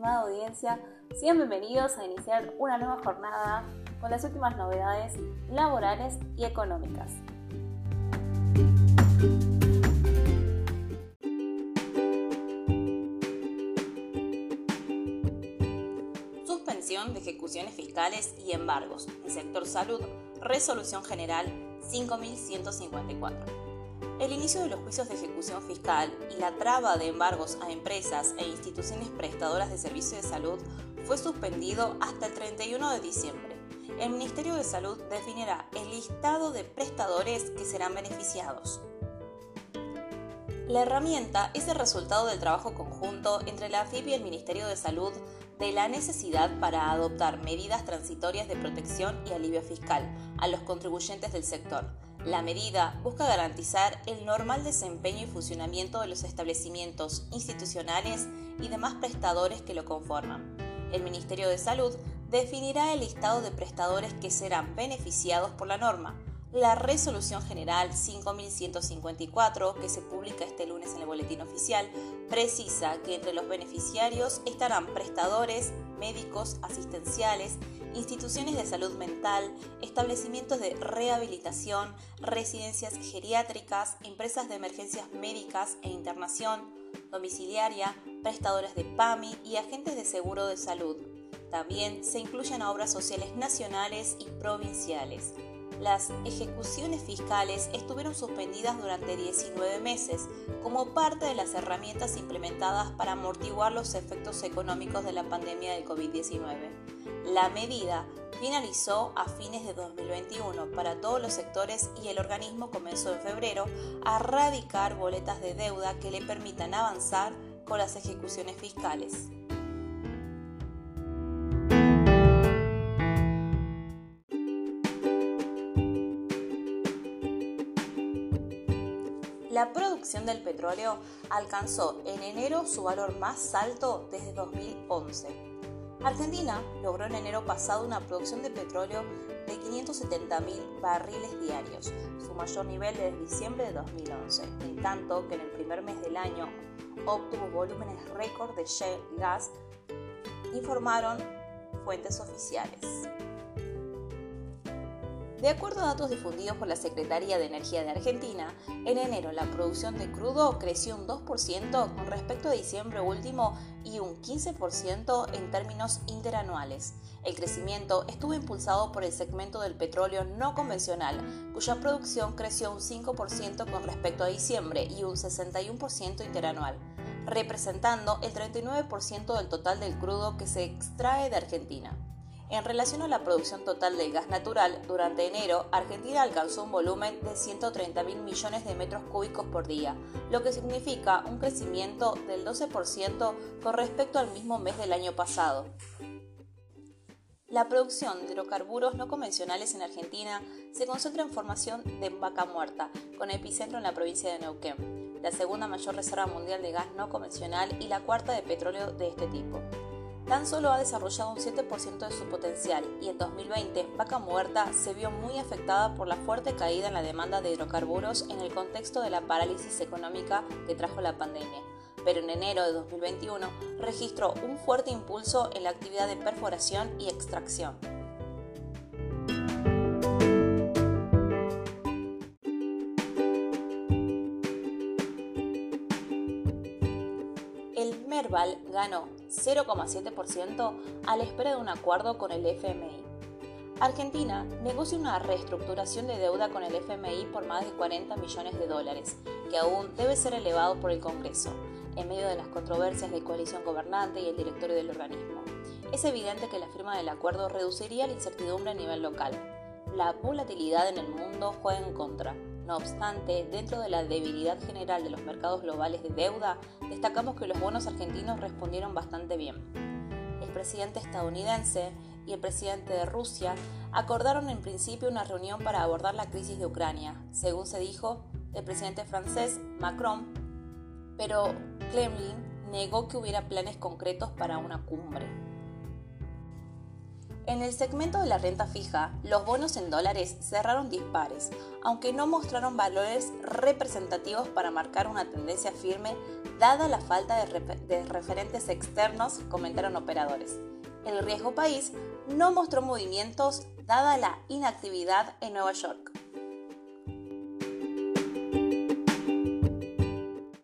estimada audiencia, sean bienvenidos a iniciar una nueva jornada con las últimas novedades laborales y económicas. Suspensión de ejecuciones fiscales y embargos. En sector salud, resolución general 5154. El inicio de los juicios de ejecución fiscal y la traba de embargos a empresas e instituciones prestadoras de servicios de salud fue suspendido hasta el 31 de diciembre. El Ministerio de Salud definirá el listado de prestadores que serán beneficiados. La herramienta es el resultado del trabajo conjunto entre la AFIP y el Ministerio de Salud de la necesidad para adoptar medidas transitorias de protección y alivio fiscal a los contribuyentes del sector la medida busca garantizar el normal desempeño y funcionamiento de los establecimientos institucionales y demás prestadores que lo conforman. El Ministerio de Salud definirá el listado de prestadores que serán beneficiados por la norma. La Resolución General 5154, que se publica este lunes en el Boletín Oficial, precisa que entre los beneficiarios estarán prestadores, médicos, asistenciales, instituciones de salud mental, establecimientos de rehabilitación, residencias geriátricas, empresas de emergencias médicas e internación, domiciliaria, prestadores de PAMI y agentes de seguro de salud. También se incluyen obras sociales nacionales y provinciales. Las ejecuciones fiscales estuvieron suspendidas durante 19 meses como parte de las herramientas implementadas para amortiguar los efectos económicos de la pandemia del COVID-19. La medida finalizó a fines de 2021 para todos los sectores y el organismo comenzó en febrero a radicar boletas de deuda que le permitan avanzar con las ejecuciones fiscales. La producción del petróleo alcanzó en enero su valor más alto desde 2011 Argentina logró en enero pasado una producción de petróleo de 570.000 barriles diarios, su mayor nivel desde diciembre de 2011, en tanto que en el primer mes del año obtuvo volúmenes récord de shale gas, informaron fuentes oficiales. De acuerdo a datos difundidos por la Secretaría de Energía de Argentina, en enero la producción de crudo creció un 2% con respecto a diciembre último y un 15% en términos interanuales. El crecimiento estuvo impulsado por el segmento del petróleo no convencional, cuya producción creció un 5% con respecto a diciembre y un 61% interanual, representando el 39% del total del crudo que se extrae de Argentina. En relación a la producción total de gas natural, durante enero, Argentina alcanzó un volumen de 130 mil millones de metros cúbicos por día, lo que significa un crecimiento del 12% con respecto al mismo mes del año pasado. La producción de hidrocarburos no convencionales en Argentina se concentra en formación de vaca muerta, con epicentro en la provincia de Neuquén, la segunda mayor reserva mundial de gas no convencional y la cuarta de petróleo de este tipo tan solo ha desarrollado un 7% de su potencial y en 2020 Vaca Muerta se vio muy afectada por la fuerte caída en la demanda de hidrocarburos en el contexto de la parálisis económica que trajo la pandemia. Pero en enero de 2021 registró un fuerte impulso en la actividad de perforación y extracción. Merval ganó 0,7% a la espera de un acuerdo con el FMI. Argentina negocia una reestructuración de deuda con el FMI por más de 40 millones de dólares, que aún debe ser elevado por el Congreso, en medio de las controversias de coalición gobernante y el directorio del organismo. Es evidente que la firma del acuerdo reduciría la incertidumbre a nivel local. La volatilidad en el mundo juega en contra, no obstante, dentro de la debilidad general de los mercados globales de deuda, destacamos que los bonos argentinos respondieron bastante bien. El presidente estadounidense y el presidente de Rusia acordaron en principio una reunión para abordar la crisis de Ucrania, según se dijo el presidente francés Macron, pero Kremlin negó que hubiera planes concretos para una cumbre. En el segmento de la renta fija, los bonos en dólares cerraron dispares, aunque no mostraron valores representativos para marcar una tendencia firme dada la falta de, referentes externos, comentaron operadores. El riesgo país no mostró movimientos dada la inactividad en Nueva York.